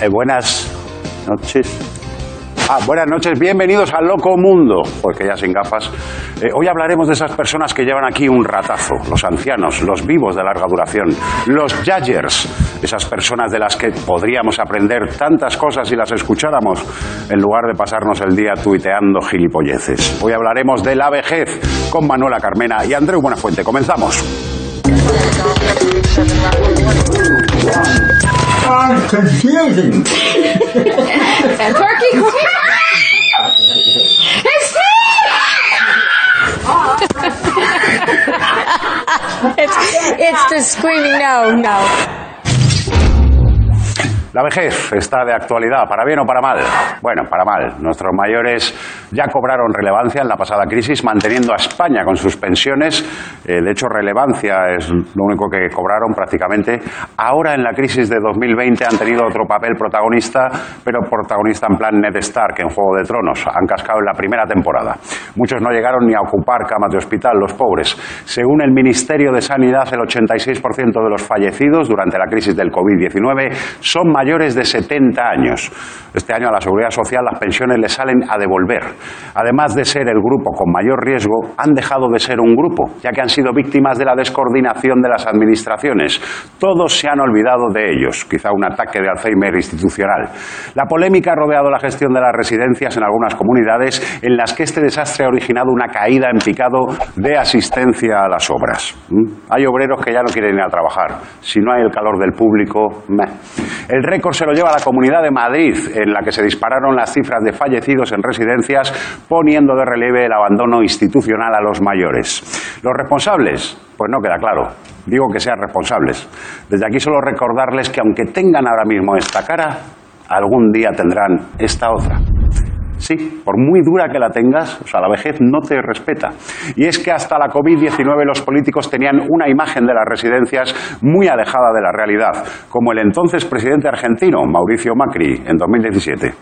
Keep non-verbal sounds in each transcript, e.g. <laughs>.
eh, buenas noches. Ah, buenas noches, bienvenidos al Loco Mundo, porque ya sin gafas. Eh, hoy hablaremos de esas personas que llevan aquí un ratazo, los ancianos, los vivos de larga duración, los Jagers, esas personas de las que podríamos aprender tantas cosas si las escucháramos, en lugar de pasarnos el día tuiteando gilipolleces. Hoy hablaremos de la vejez con Manuela Carmena y Andreu Buenafuente. Comenzamos. Confusing. And turkey. it's <laughs> it's it's the screaming no, no. La vejez está de actualidad, para bien o para mal. Bueno, para mal. Nuestros mayores ya cobraron relevancia en la pasada crisis, manteniendo a España con sus pensiones. Eh, de hecho, relevancia es lo único que cobraron prácticamente. Ahora, en la crisis de 2020, han tenido otro papel protagonista, pero protagonista en plan Ned Stark en Juego de Tronos. Han cascado en la primera temporada. Muchos no llegaron ni a ocupar camas de hospital, los pobres. Según el Ministerio de Sanidad, el 86% de los fallecidos durante la crisis del COVID-19 son mayores de 70 años. Este año a la Seguridad Social las pensiones les salen a devolver. Además de ser el grupo con mayor riesgo, han dejado de ser un grupo, ya que han sido víctimas de la descoordinación de las administraciones. Todos se han olvidado de ellos, quizá un ataque de Alzheimer institucional. La polémica ha rodeado la gestión de las residencias en algunas comunidades en las que este desastre ha originado una caída en picado de asistencia a las obras. ¿Mm? Hay obreros que ya no quieren ir a trabajar. Si no hay el calor del público, meh. El récord se lo lleva la Comunidad de Madrid, en la que se dispararon las cifras de fallecidos en residencias, poniendo de relieve el abandono institucional a los mayores. ¿Los responsables? Pues no queda claro. Digo que sean responsables. Desde aquí solo recordarles que aunque tengan ahora mismo esta cara, algún día tendrán esta otra. Sí, por muy dura que la tengas, o sea, la vejez no te respeta. Y es que hasta la COVID-19 los políticos tenían una imagen de las residencias muy alejada de la realidad, como el entonces presidente argentino, Mauricio Macri, en 2017.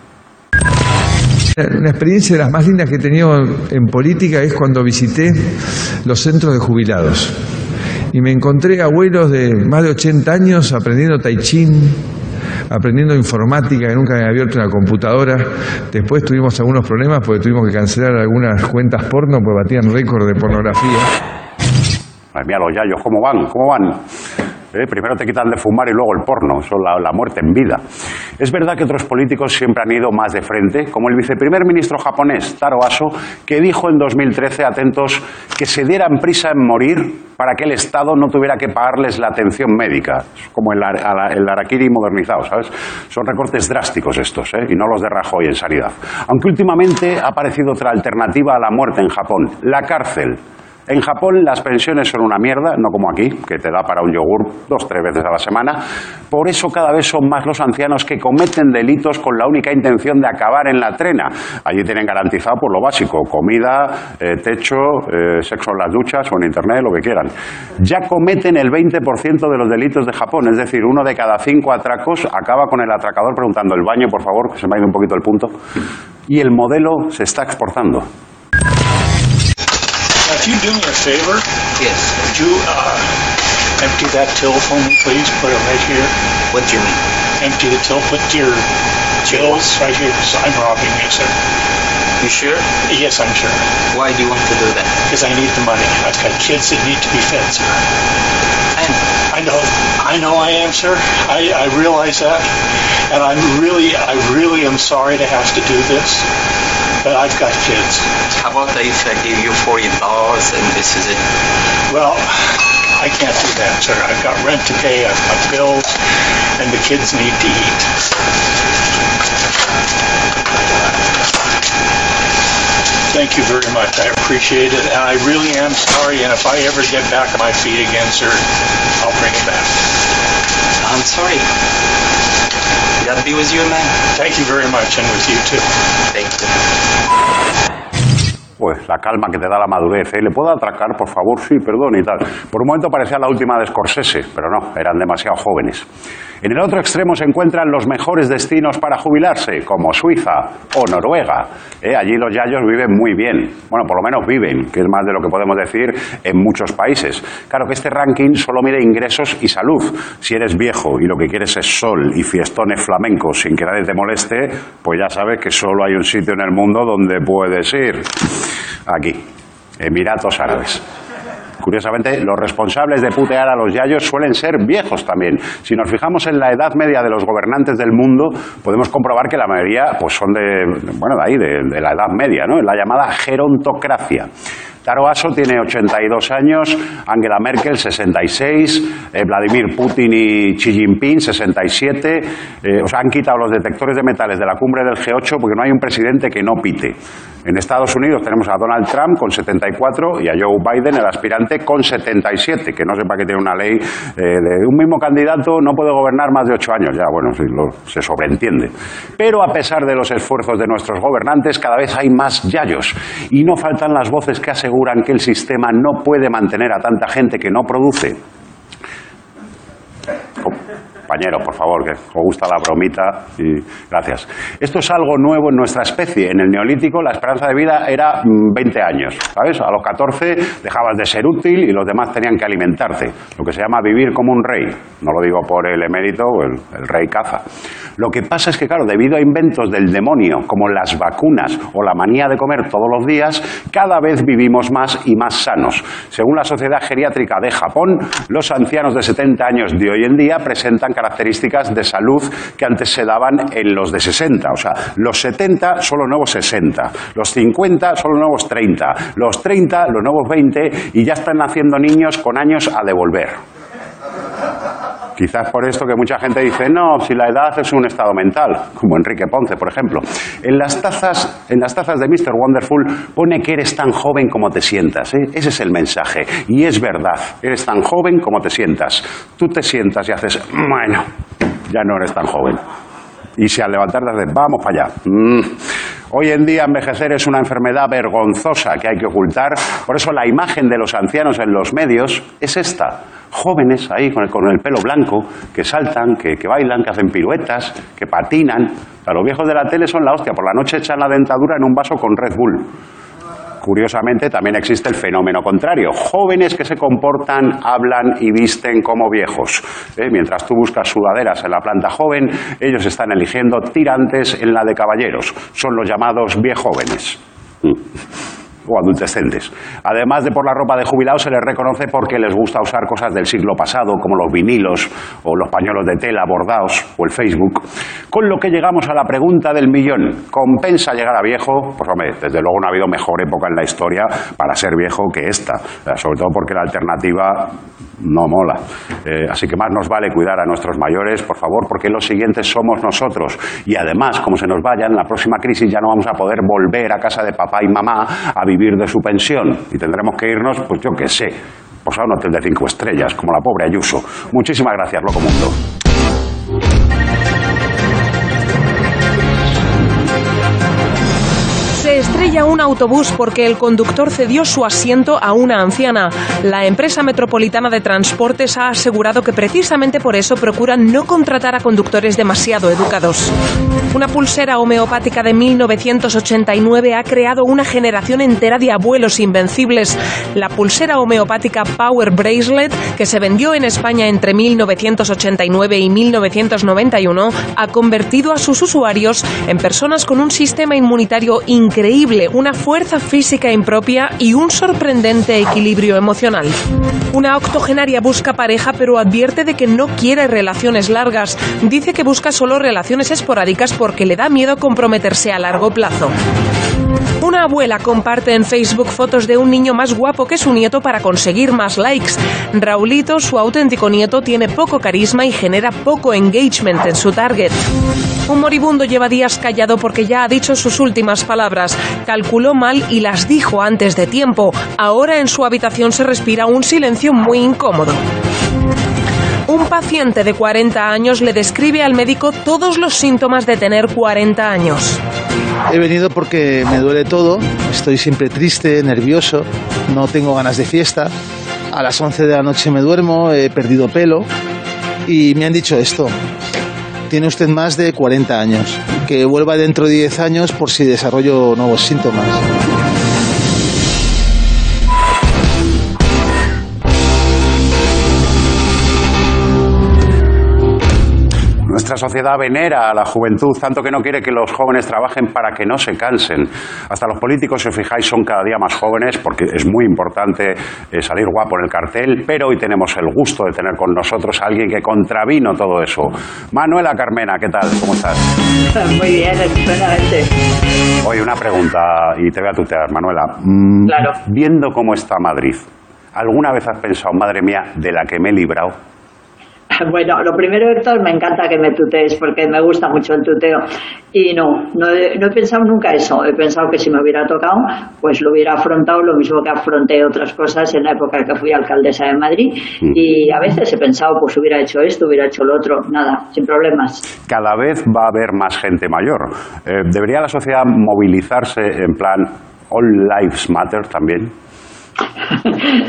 Una experiencia de las más lindas que he tenido en política es cuando visité los centros de jubilados y me encontré abuelos de más de 80 años aprendiendo tai chi, aprendiendo informática, que nunca habían abierto una computadora. Después tuvimos algunos problemas porque tuvimos que cancelar algunas cuentas porno porque batían récord de pornografía. Los yayos, ¿cómo van? ¿Cómo van? Eh, Primero te quitan de fumar y luego el porno, eso es la, la muerte en vida. Es verdad que otros políticos siempre han ido más de frente, como el viceprimer ministro japonés, Taro Aso, que dijo en 2013, atentos, que se dieran prisa en morir para que el Estado no tuviera que pagarles la atención médica. Como el, el Arakiri modernizado, ¿sabes? Son recortes drásticos estos, ¿eh? y no los de Rajoy en sanidad. Aunque últimamente ha aparecido otra alternativa a la muerte en Japón, la cárcel. En Japón las pensiones son una mierda, no como aquí, que te da para un yogur dos, tres veces a la semana. Por eso cada vez son más los ancianos que cometen delitos con la única intención de acabar en la trena. Allí tienen garantizado por lo básico, comida, eh, techo, eh, sexo en las duchas o en internet, lo que quieran. Ya cometen el 20% de los delitos de Japón, es decir, uno de cada cinco atracos acaba con el atracador preguntando el baño, por favor, que se me ha ido un poquito el punto. Y el modelo se está exportando. You do me a favor, Yes. would you uh, empty that till for me, please? Put it right here. What do you mean? Empty the till. Put your bills right here. 'cause I'm robbing you, sir. You sure? Yes, I'm sure. Why do you want to do that? Because I need the money. I've got kids that need to be fed, sir. And I know, I know I am, sir. I, I realize that, and I'm really, I really am sorry to have to do this, but <laughs> I've got kids. how about if I give you forty dollars and this is it? Well, I can't do that, sir. I've got rent to pay, I've got bills, and the kids need to eat. Thank you very much. I appreciate it, and I really am sorry. And if I ever get back on my feet again, sir, I'll bring it back. I'm sorry. God be with you, man. Thank you very much, and with you too. Thank you. Pues la calma que te da la madurez. ¿eh? ¿Le puedo atracar, por favor? Sí, perdón y tal. Por un momento parecía la última de Scorsese, pero no, eran demasiado jóvenes. En el otro extremo se encuentran los mejores destinos para jubilarse, como Suiza o Noruega. ¿eh? Allí los yayos viven muy bien. Bueno, por lo menos viven, que es más de lo que podemos decir en muchos países. Claro que este ranking solo mide ingresos y salud. Si eres viejo y lo que quieres es sol y fiestones flamencos sin que nadie te moleste, pues ya sabes que solo hay un sitio en el mundo donde puedes ir. Aquí, Emiratos Árabes. Curiosamente, los responsables de putear a los yayos suelen ser viejos también. Si nos fijamos en la edad media de los gobernantes del mundo, podemos comprobar que la mayoría pues, son de, bueno, de ahí, de, de la edad media, ¿no? la llamada gerontocracia. Taro Aso tiene 82 años, Angela Merkel 66, eh, Vladimir Putin y Xi Jinping 67. Eh, o han quitado los detectores de metales de la cumbre del G8 porque no hay un presidente que no pite. En Estados Unidos tenemos a Donald Trump con 74 y a Joe Biden, el aspirante, con 77, que no sepa que tiene una ley eh, de un mismo candidato no puede gobernar más de ocho años. Ya, bueno, se sobreentiende. Pero a pesar de los esfuerzos de nuestros gobernantes, cada vez hay más yayos y no faltan las voces que aseguran que el sistema no puede mantener a tanta gente que no produce. Compañero, por favor, que os gusta la bromita y gracias. Esto es algo nuevo en nuestra especie. En el neolítico la esperanza de vida era mm, 20 años, ¿sabes? A los 14 dejabas de ser útil y los demás tenían que alimentarte. Lo que se llama vivir como un rey. No lo digo por el emérito el, el rey caza. Lo que pasa es que, claro, debido a inventos del demonio, como las vacunas o la manía de comer todos los días, cada vez vivimos más y más sanos. Según la Sociedad Geriátrica de Japón, los ancianos de 70 años de hoy en día presentan características de salud que antes se daban en los de 60. O sea, los 70 son los nuevos 60, los 50 son los nuevos 30, los 30 los nuevos 20 y ya están naciendo niños con años a devolver. Quizás por esto que mucha gente dice, no, si la edad es un estado mental, como Enrique Ponce, por ejemplo. En las tazas, en las tazas de Mr. Wonderful pone que eres tan joven como te sientas. ¿eh? Ese es el mensaje. Y es verdad, eres tan joven como te sientas. Tú te sientas y haces, bueno, ya no eres tan joven. Y si al levantarte haces, vamos para allá. Mm. Hoy en día envejecer es una enfermedad vergonzosa que hay que ocultar. Por eso la imagen de los ancianos en los medios es esta. Jóvenes ahí con el, pelo blanco, que saltan, que, que bailan, que hacen piruetas, que patinan. O sea, los viejos de la tele son la hostia. Por la noche echan la dentadura en un vaso con Red Bull. Curiosamente, también existe el fenómeno contrario. Jóvenes que se comportan, hablan y visten como viejos. ¿Eh? Mientras tú buscas sudaderas en la planta joven, ellos están eligiendo tirantes en la de caballeros. Son los llamados viejóvenes. O adultescentes. Además de por la ropa de jubilados, se les reconoce porque les gusta usar cosas del siglo pasado, como los vinilos o los pañuelos de tela bordados o el Facebook. Con lo que llegamos a la pregunta del millón. ¿Compensa llegar a viejo? Pues hombre, desde luego no ha habido mejor época en la historia para ser viejo que esta. Sobre todo porque la alternativa no mola. Eh, así que más nos vale cuidar a nuestros mayores, por favor, porque los siguientes somos nosotros. Y además, como se nos vayan, la próxima crisis ya no vamos a poder volver a casa de papá y mamá a vivir de su pensión. Y tendremos que irnos, pues yo qué sé, pues a un hotel de cinco estrellas, como la pobre Ayuso. Muchísimas gracias, Loco Mundo. Estrella un autobús porque el conductor cedió su asiento a una anciana. La empresa metropolitana de transportes ha asegurado que precisamente por eso procuran no contratar a conductores demasiado educados. Una pulsera homeopática de 1989 ha creado una generación entera de abuelos invencibles. La pulsera homeopática Power Bracelet, que se vendió en España entre 1989 y 1991, ha convertido a sus usuarios en personas con un sistema inmunitario increíble, una fuerza física impropia y un sorprendente equilibrio emocional. Una octogenaria busca pareja pero advierte de que no quiere relaciones largas. Dice que busca solo relaciones esporádicas porque le da miedo comprometerse a largo plazo. Una abuela comparte en Facebook fotos de un niño más guapo que su nieto para conseguir más likes. Raulito, su auténtico nieto, tiene poco carisma y genera poco engagement en su target. Un moribundo lleva días callado porque ya ha dicho sus últimas palabras. Calculó mal y las dijo antes de tiempo. Ahora en su habitación se respira un silencio muy incómodo. Un paciente de 40 años le describe al médico todos los síntomas de tener 40 años. He venido porque me duele todo, estoy siempre triste, nervioso, no tengo ganas de fiesta. A las 11 de la noche me duermo, he perdido pelo y me han dicho esto. Tiene usted más de 40 años. Que vuelva dentro de 10 años por si desarrollo nuevos síntomas. Nuestra sociedad venera a la juventud, tanto que no quiere que los jóvenes trabajen para que no se cansen. Hasta los políticos, si os fijáis, son cada día más jóvenes porque es muy importante eh, salir guapo en el cartel, pero hoy tenemos el gusto de tener con nosotros a alguien que contravino todo eso. Manuela Carmena, ¿qué tal? ¿Cómo estás? <laughs> Muy bien, estupendamente. Oye, una pregunta y te voy a tutear, Manuela. Mm, Claro. Viendo cómo está Madrid, ¿alguna vez has pensado, madre mía, de la que me he librado? <laughs> Bueno, lo primero, Héctor, me encanta que me tutees porque me gusta mucho el tuteo. Y no, no he, no he pensado nunca eso. He pensado que si me hubiera tocado, pues lo hubiera afrontado lo mismo que afronté otras cosas en la época que fui alcaldesa de Madrid. Y a veces he pensado, pues hubiera hecho esto, hubiera hecho lo otro. Nada, sin problemas. cada vez va a haber más gente mayor. Eh, ¿Debería la sociedad movilizarse en plan All Lives Matter también?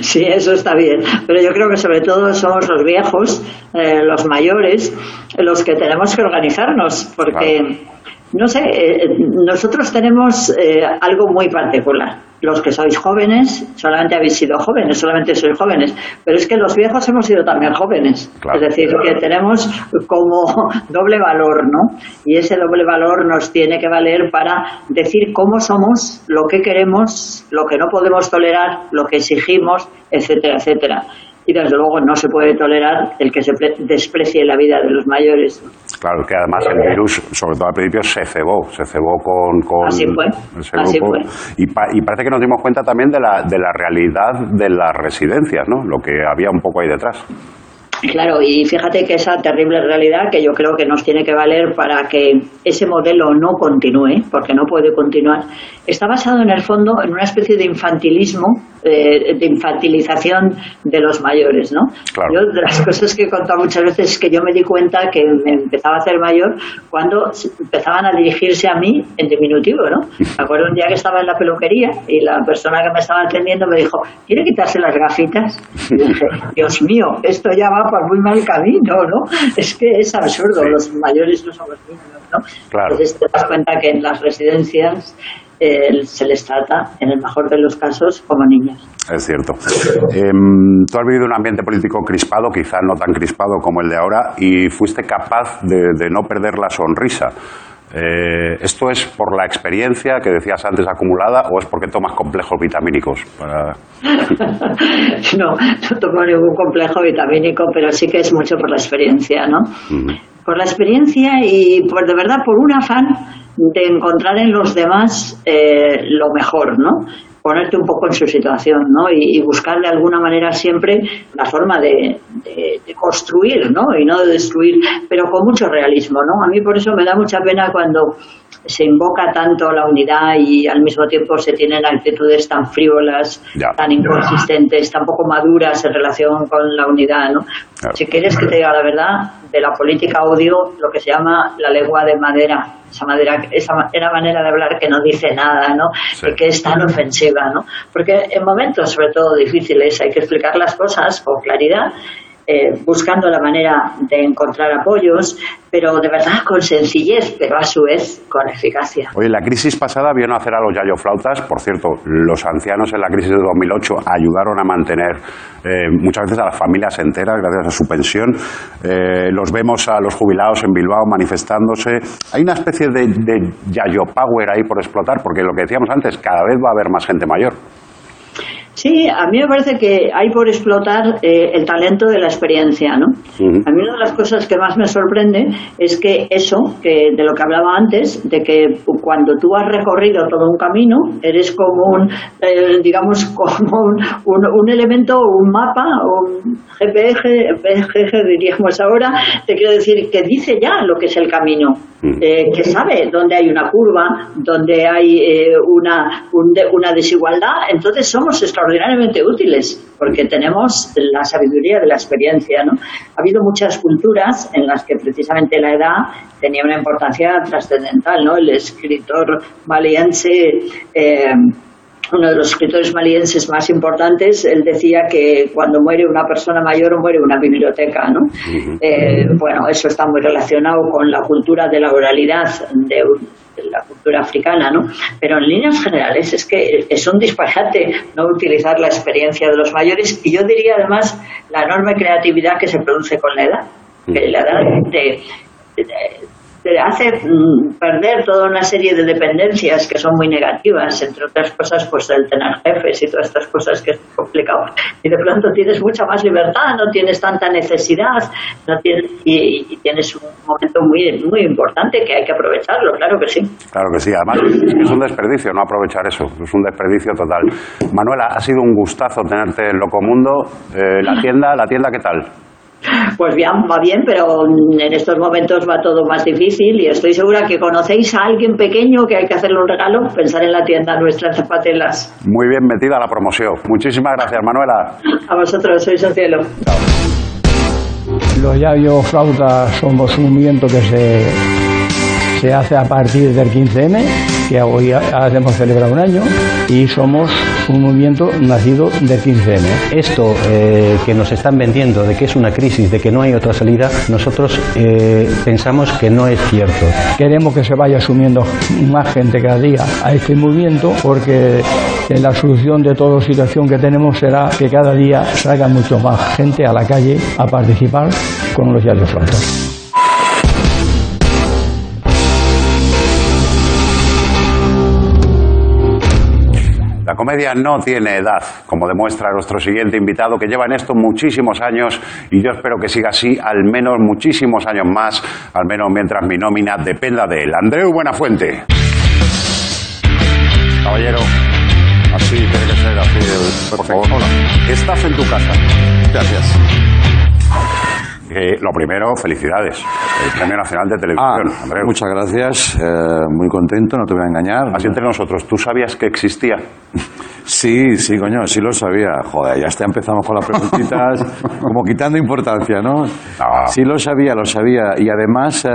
Sí, eso está bien. Pero yo creo que sobre todo somos los viejos, eh, los mayores, los que tenemos que organizarnos, porque, no sé, eh, nosotros tenemos eh, algo muy particular. Los que sois jóvenes, solamente habéis sido jóvenes, solamente sois jóvenes, pero es que los viejos hemos sido también jóvenes. Claro. Es decir, que tenemos como <laughs> doble valor, ¿no? Y ese doble valor nos tiene que valer para decir cómo somos, lo que queremos, lo que no podemos tolerar, lo que exigimos, etcétera, etcétera. Y desde luego no se puede tolerar el que se pre- desprecie la vida de los mayores. Claro, que además el virus, sobre todo al principio, se cebó, se cebó con... con Así fue, así. Y, pa- y parece que nos dimos cuenta también de la, de la realidad de las residencias, ¿no? Lo que había un poco ahí detrás. Claro, y fíjate que esa terrible realidad que yo creo que nos tiene que valer para que ese modelo no continúe, porque no puede continuar, está basado en el fondo en una especie de infantilismo, eh, de infantilización de los mayores, ¿no? Claro. Yo de las cosas que he contado muchas veces es que yo me di cuenta que me empezaba a hacer mayor cuando empezaban a dirigirse a mí en diminutivo, ¿no? Me acuerdo un día que estaba en la peluquería y la persona que me estaba atendiendo me dijo, ¿quiere quitarse las gafitas? Y dije, Dios mío, esto ya va por muy mal camino, ¿no? <laughs> Es que es absurdo, los mayores no somos niños, ¿no? Claro. Entonces te das cuenta que en las residencias eh, se les trata, en el mejor de los casos, como niños. Es cierto. <laughs> Em, tú has vivido un ambiente político crispado, quizá no tan crispado como el de ahora, y fuiste capaz de, de no perder la sonrisa. Eh, ¿Esto es por la experiencia que decías antes acumulada o es porque tomas complejos vitamínicos? Para... <laughs> no, no tomo ningún complejo vitamínico, pero sí que es mucho por la experiencia, ¿no? Por la experiencia y por de verdad por un afán de encontrar en los demás eh, lo mejor, ¿no? Ponerte un poco en su situación, ¿no? Y, buscar de alguna manera siempre la forma de, de- de construir, ¿no? Y no de destruir, pero con mucho realismo, ¿no? A mí por eso me da mucha pena cuando se invoca tanto la unidad y al mismo tiempo se tienen actitudes tan frívolas, Ya. tan inconsistentes, tan poco maduras en relación con la unidad, ¿no? Claro. Si quieres que te diga la verdad, de la política odio lo que se llama la lengua de madera, esa madera, esa era manera de hablar que no dice nada, ¿no? Sí. Y que es tan ofensiva, ¿no? Porque en momentos, sobre todo difíciles, hay que explicar las cosas con claridad. Eh, buscando la manera de encontrar apoyos, pero de verdad con sencillez, pero a su vez con eficacia. Oye, la crisis pasada vio nacer a los yayo flautas. Por cierto, los ancianos en la crisis de 2008 ayudaron a mantener eh, muchas veces a las familias enteras gracias a su pensión. Eh, los vemos a los jubilados en Bilbao manifestándose. Hay una especie de, de yayo power ahí por explotar, porque lo que decíamos antes, cada vez va a haber más gente mayor. Sí, a mí me parece que hay por explotar eh, el talento de la experiencia, ¿no? A mí una de las cosas que más me sorprende es que eso, que de lo que hablaba antes, de que cuando tú has recorrido todo un camino, eres como un, eh, digamos, <laughs> como un, un, un elemento, un mapa, un GPS, GPS diríamos ahora, te quiero decir, que dice ya lo que es el camino, eh, que sabe dónde hay una curva, dónde hay eh, una, un de- una desigualdad. Entonces somos extraordinariamente útiles porque tenemos la sabiduría de la experiencia. ¿no? Ha habido muchas culturas en las que precisamente la edad tenía una importancia trascendental. ¿no? El escritor maliense. eh, uno de los escritores malienses más importantes, él decía que cuando muere una persona mayor muere una biblioteca, ¿no? Eh, bueno, eso está muy relacionado con la cultura de la oralidad de, de la cultura africana, ¿no? Pero en líneas generales es que es un disparate no utilizar la experiencia de los mayores y yo diría además la enorme creatividad que se produce con la edad, que la edad te, te- te hace mm, perder toda una serie de dependencias que son muy negativas, entre otras cosas, pues el tener jefes y todas estas cosas que es complicado. Y de pronto tienes mucha más libertad, no tienes tanta necesidad, no tienes, y, y tienes un momento muy, muy importante que hay que aprovecharlo, claro que sí. Claro que sí, además es un desperdicio no aprovechar eso, es un desperdicio total. Manuela, ha sido un gustazo tenerte en Locomundo. Eh, la <laughs> tienda, ¿la tienda qué tal? Pues bien, va bien, pero en estos momentos va todo más difícil y estoy segura que conocéis a alguien pequeño que hay que hacerle un regalo, pensar en la tienda nuestra en Zapatelas. Muy bien metida la promoción. Muchísimas gracias, Manuela. A vosotros, sois un cielo. Los Yayo Flautas somos un movimiento que se, se hace a partir del 15M, que hoy hemos celebrado un año, y somos un movimiento nacido del 15M. Esto eh, que nos están vendiendo de que es una crisis, de que no hay otra salida, nosotros eh, pensamos que no es cierto. Queremos que se vaya asumiendo más gente cada día a este movimiento porque la solución de toda situación que tenemos será que cada día salga mucho más gente a la calle a participar con los Yayo Flautas. Comedia no tiene edad, como demuestra nuestro siguiente invitado, que lleva en esto muchísimos años y yo espero que siga así al menos muchísimos años más, al menos mientras mi nómina dependa de él. Andreu Buenafuente. Caballero, así tiene que ser, así, por favor. Estás en tu casa. Gracias. Lo primero, felicidades. El Premio Nacional de Televisión. Andreu. Muchas gracias, eh, muy contento, no te voy a engañar. Así entre nosotros, ¿tú sabías que existía? Sí, sí, coño, sí lo sabía. Joder, ya está, empezamos con las preguntitas, <laughs> como quitando importancia, ¿no? Sí lo sabía, lo sabía. Y además, eh,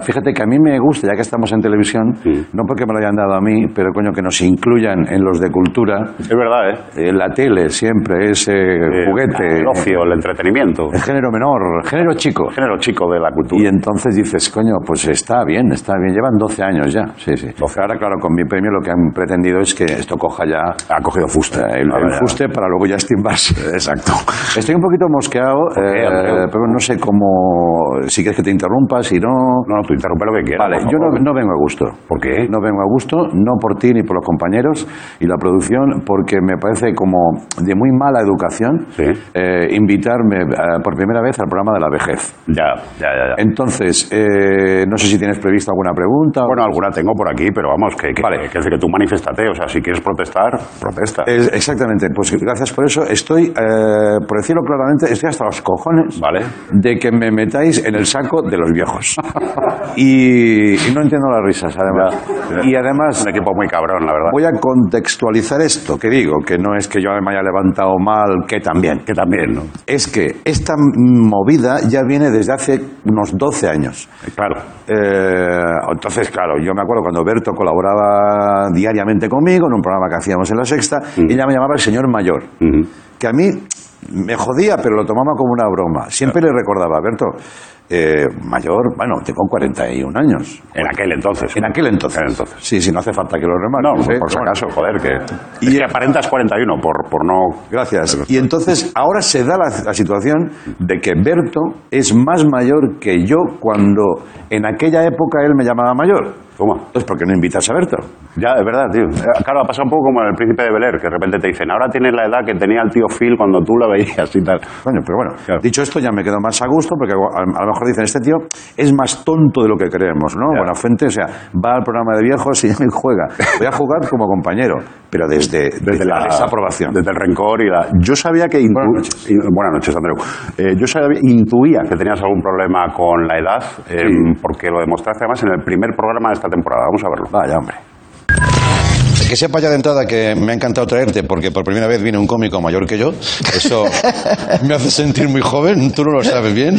fíjate que a mí me gusta, ya que estamos en televisión, no porque me lo hayan dado a mí, pero coño, que nos incluyan en los de cultura. Es verdad, ¿eh? la tele siempre es eh, juguete. El ocio, el entretenimiento. El género menor, género chico. Género chico de la cultura. Y entonces dices, coño, pues está bien, está bien. Llevan 12 años ya. Sí, sí. Ahora, claro, con mi premio lo que han pretendido es que esto coja ya. Ha cogido fuste. El, el fuste para luego ya estimbarse. <laughs> Exacto. Estoy un poquito mosqueado, qué, eh, pero no sé cómo. Si quieres que te interrumpa, si no. No, tú interrumpe lo que quieras. Vale, yo no, no vengo a gusto. ¿Por qué? No vengo a gusto, no por ti ni por los compañeros y la producción, porque me parece como de muy mala educación eh, invitarme eh, por primera vez al programa de la vejez. Ya, ya, ya. ya. Entonces, eh, no sé si tienes previsto alguna pregunta. Bueno, alguna tengo por aquí, pero vamos, que, que, que, decir que tú manifestate. O sea, si quieres protestar, protesta. Es- exactamente, pues gracias por eso. Estoy, eh, por decirlo claramente, estoy hasta los cojones Vale. de que me metáis en el saco de los viejos. <laughs> y, y no entiendo las risas, además. Y además, Un equipo muy cabrón, la verdad. voy a contextualizar esto, que digo, que no es que yo me haya levantado mal, que también. Que también, ¿no? Es que esta movida ya viene desde hace unos 12 años. Claro. Eh, entonces, claro, yo me acuerdo cuando Berto colaboraba diariamente conmigo en un programa que hacíamos en La Sexta, y ella me llamaba el señor mayor, que a mí me jodía, pero lo tomaba como una broma. Siempre le recordaba, Berto, eh, mayor, bueno, tengo 41 años. En aquel entonces. En aquel entonces. En entonces. Sí, sí, no hace falta que lo No, remarques. por, ¿eh? por si Bueno. acaso, joder, que. Y- Y que aparentas 41, por, por no. Gracias. Y entonces ahora se da la, la situación de que Berto es más mayor que yo cuando en aquella época él me llamaba mayor. ¿Cómo? Entonces, ¿por qué no invitas a Berto? Ya, es verdad, tío. Eh, Claro, ha pasado un poco como en el príncipe de Bel Air, que de repente te dicen, ahora tienes la edad que tenía el tío Phil cuando tú la veías y tal. Coño, pero bueno, dicho esto ya me quedo más a gusto porque a, a lo mejor mejor dicen, este tío es más tonto de lo que creemos, ¿no? Buenafuente, o sea, va al programa de viejos y <laughs> juega. Voy a jugar como compañero, pero desde, desde la desaprobación. Desde el rencor y la... Yo sabía que... intu- Buenas noches. y- Buenas noches, Andreu. Eh, yo sabía, intuía que tenías algún problema con la edad, eh, porque lo demostraste además en el primer programa de esta temporada. Vamos a verlo. Vaya, hombre. Que sepa ya de entrada que me ha encantado traerte porque por primera vez viene un cómico mayor que yo. Eso <laughs> me hace sentir muy joven, tú no lo sabes bien.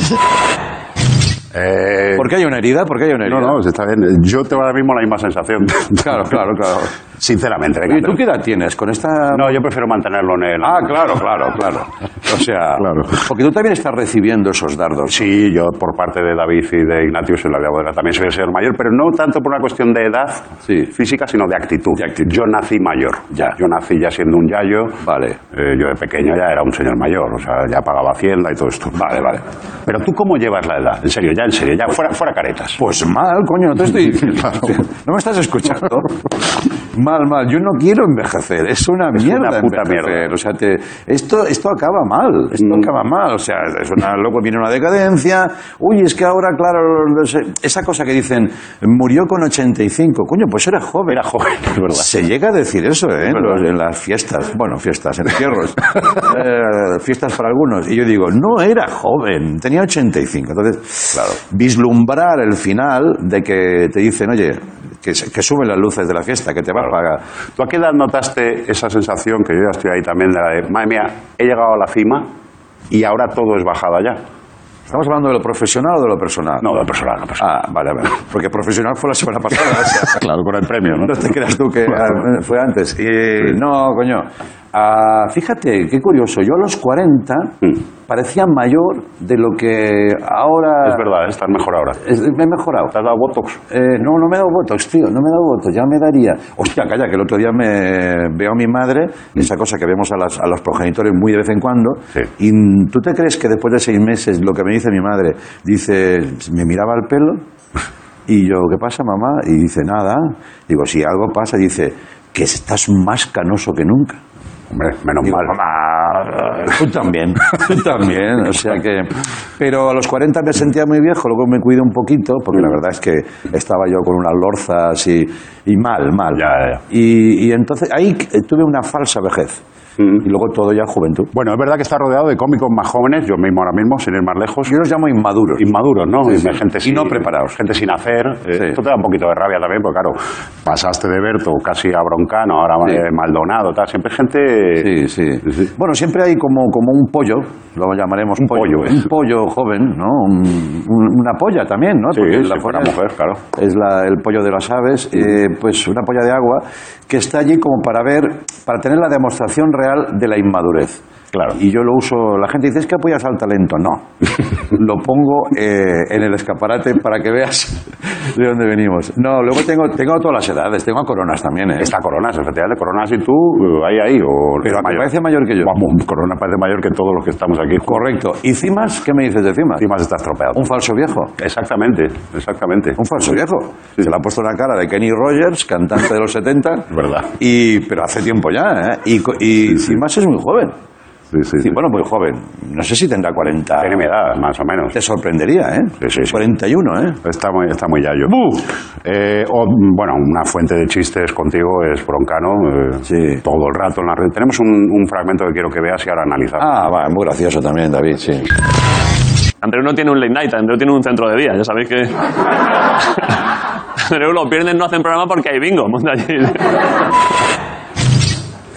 Eh, ¿Por qué hay una herida? ¿Por qué hay una herida? No, no, está bien. Yo tengo ahora mismo la misma sensación. Claro, claro, claro. <laughs> Sinceramente, venga. ¿Y tú qué edad tienes con esta...? No, yo prefiero mantenerlo en el... Ah, claro, claro, claro. O sea, <laughs> Claro. porque tú también estás recibiendo esos dardos. Sí, yo por parte de David y de Ignatius en la vida bodega también soy el señor mayor, pero no tanto por una cuestión de edad Sí. física, sino de actitud. De actitud. Yo nací mayor. Ya. Yo nací ya siendo un yayo. Vale. Eh, yo de pequeño ya era un señor mayor, o sea, ya pagaba hacienda y todo esto. Vale, vale. Pero tú cómo llevas la edad? En serio, ya en serio, ya fuera, fuera caretas. Pues mal, coño, no te estoy <laughs> diciendo. ¿No me estás escuchando? <laughs> Mal, mal. Yo no quiero envejecer. Es una Es mierda una puta envejecer. mierda. O sea, te- esto, esto acaba mal. Esto Mm. acaba mal. O sea, es una, luego viene una decadencia. Uy, es que ahora, claro, esa cosa que dicen, murió con 85. Coño, pues era joven. Era joven, es verdad. Se llega a decir eso, ¿eh? Los- en las fiestas. Bueno, fiestas, entierros. <laughs> Eh, fiestas para algunos. Y yo digo, no era joven, tenía 85. Entonces, Claro. vislumbrar el final de que te dicen, oye, que, que suben las luces de la fiesta, que te va a pagar. ¿Tú a qué edad notaste esa sensación, que yo ya estoy ahí también, de la de, madre mía, he llegado a la cima y ahora todo es bajada ya? ¿Estamos hablando de lo profesional o de lo personal? No, de lo personal, no personal. Ah, vale, vale. <laughs> Porque profesional fue la semana pasada. <laughs> Claro, con el premio, ¿no? <laughs> No te creas tú que ah, fue antes. Y, No, coño. Ah, fíjate, qué curioso. Yo a los 40 Mm. parecía mayor de lo que ahora... Es verdad, estás mejor ahora. Es- me he mejorado. ¿Te has dado botox? Eh, no, no me he dado votos, tío, no me he dado votos, ya me daría. Hostia, calla, que el otro día me veo a mi madre, esa cosa que vemos a, las- a los progenitores muy de vez en cuando, Sí. y tú te crees que después de seis meses, lo que me dice mi madre, dice, me miraba el pelo, y yo, ¿qué pasa, mamá? Y dice, nada. Digo, si algo pasa, dice, que estás más canoso que nunca. Hombre, menos Digo, mal. mamá, tú también, tú también. O sea que. Pero a los 40 me sentía muy viejo, luego me cuidé un poquito, porque la verdad es que estaba yo con unas lorzas y, y mal, mal. Ya, ya. Y, y entonces ahí eh, tuve una falsa vejez. Mm. Y luego todo ya juventud. Bueno, es verdad que está rodeado de cómicos más jóvenes, yo mismo ahora mismo, sin ir más lejos. Yo los llamo inmaduros. Inmaduros, ¿no? Sí, Y sí. Gente Y no preparados. Gente sin hacer. Eh. Esto te da un poquito de rabia también, porque claro, pasaste de Berto casi a Broncano, ahora eh, Maldonado, tal. Siempre gente... Sí, sí. Bueno, siempre hay como, como un pollo, lo llamaremos Un pollo, un pollo joven, ¿no? Un- un- una polla también, ¿no? Sí, Porque fuera polla mujer, claro. Es la- el pollo de las aves, eh, pues una polla de agua que está allí como para ver, para tener la demostración real de la inmadurez. Claro. Y yo lo uso, la gente dice, es que apoyas al talento. No. <laughs> lo pongo eh, en el escaparate para que veas de dónde venimos. No, luego tengo, tengo todas las edades, tengo a coronas también, ¿eh? Está Coronas, efectivamente. Coronas y tú, eh, ahí, ahí. O Pero me parece mayor que yo. Vamos, Corona parece mayor que todos los que estamos aquí. Correcto. ¿Y Cimas? ¿Qué me dices de Cimas? Cimas está estropeado. Un falso viejo. Exactamente, exactamente. Un falso viejo. Se le ha puesto una cara de Kenny Rogers, cantante de los 70. <laughs> verdad. Y, pero hace tiempo ya, ¿eh? Y Cimas es muy joven. Sí, sí, Sí, sí. bueno, muy joven. No sé si tendrá 40. Tiene mi edad, más o menos. Te sorprendería, ¿eh? Sí, sí, sí. 41, ¿eh? Está muy, está muy yayo. Eh, o, bueno, una fuente de chistes contigo es Broncano. eh, Sí. Todo el rato en la red. Tenemos un, un fragmento que quiero que veas y ahora analizamos. Ah, va, muy gracioso también, David, sí. Andreu no tiene un late night, Andreu tiene un centro de día, ya sabéis que... <laughs> Andreu los viernes no hacen programa porque hay bingo, monta allí.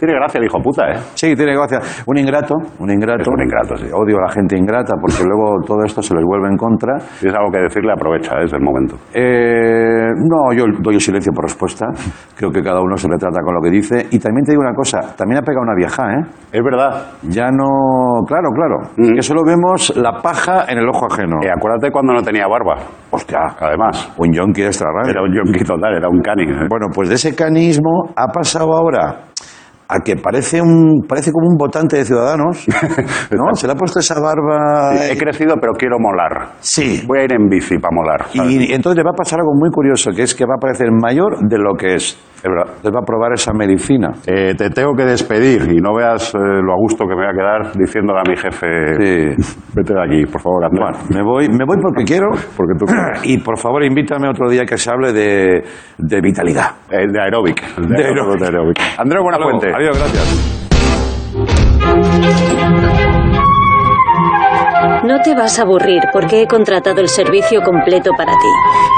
Tiene gracia el hijo puta, ¿eh? Sí, tiene gracia. Un ingrato, un ingrato. Es un ingrato, sí. Odio a la gente ingrata porque luego todo esto se les vuelve en contra. Si es algo que decirle, aprovecha, ¿eh? es el momento. Eh, no, yo doy el silencio por respuesta. Creo que cada uno se retrata con lo que dice. Y también te digo una cosa, también ha pegado una vieja, ¿eh? Es verdad. Ya no... Claro, claro. Mm. Que solo vemos la paja en el ojo ajeno. Eh, acuérdate cuando no tenía barba. Hostia. Además. Un yonki extra radio. Era un yonki total, era un cani. ¿eh? Bueno, pues de ese canismo ha pasado ahora a que parece un parece como un votante de Ciudadanos, <laughs> ¿no? Se le ha puesto esa barba... He crecido, pero quiero molar. Sí. Voy a ir en bici para molar. ¿sabes? Y entonces le va a pasar algo muy curioso, que es que va a parecer mayor de lo que es. Es verdad. Usted va a probar esa medicina. Eh, te tengo que despedir y no veas eh, lo a gusto que me voy a quedar diciéndole a mi jefe, vete de aquí, por favor, Andrés. Bueno, me voy, me voy porque quiero. Porque tú <clears throat> Y por favor, invítame otro día que se hable de, de vitalidad. Eh, de aeróbic. De, De aeróbic. aeróbic. Andrés, buena Hasta luego. fuente. Adiós, gracias. No te vas a aburrir porque he contratado el servicio completo para ti.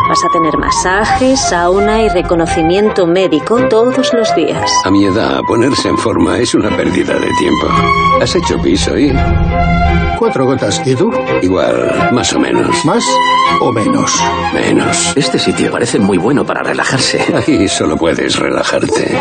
Vas a tener masaje, sauna y reconocimiento médico todos los días. A mi edad, ponerse en forma es una pérdida de tiempo. ¿Has hecho piso y...? Cuatro gotas. ¿Y tú? Igual, más o menos. ¿Más o menos? Menos. Este sitio parece muy bueno para relajarse. Ahí solo puedes relajarte.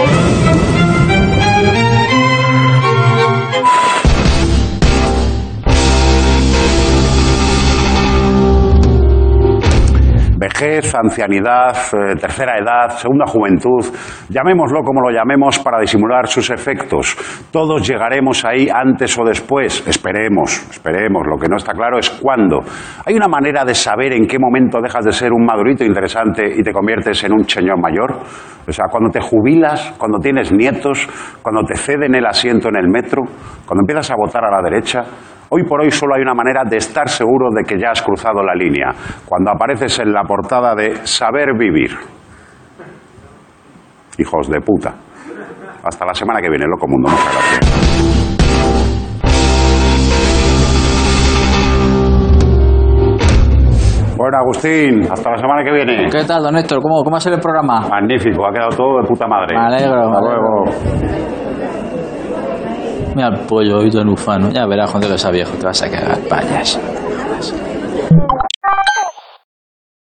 Ancianidad, eh, tercera edad, segunda juventud, llamémoslo como lo llamemos para disimular sus efectos. Todos llegaremos ahí antes o después. Esperemos, esperemos. Lo que no está claro es cuándo. Hay una manera de saber en qué momento dejas de ser un madurito interesante y te conviertes en un señor mayor. O sea, cuando te jubilas, cuando tienes nietos, cuando te ceden el asiento en el metro, cuando empiezas a votar a la derecha. Hoy por hoy solo hay una manera de estar seguro de que ya has cruzado la línea, cuando apareces en la portada de Saber Vivir. Hijos de puta. Hasta la semana que viene, loco mundo. Muchas gracias. Bueno, Agustín, hasta la semana que viene. ¿Qué tal, don Héctor? ¿Cómo, cómo ha sido el programa? Magnífico, ha quedado todo de puta madre. Me alegro, Hasta me alegro. luego. Mira el pollo oído en ufano. Ya verás cuando a viejo, te vas a cagar payas.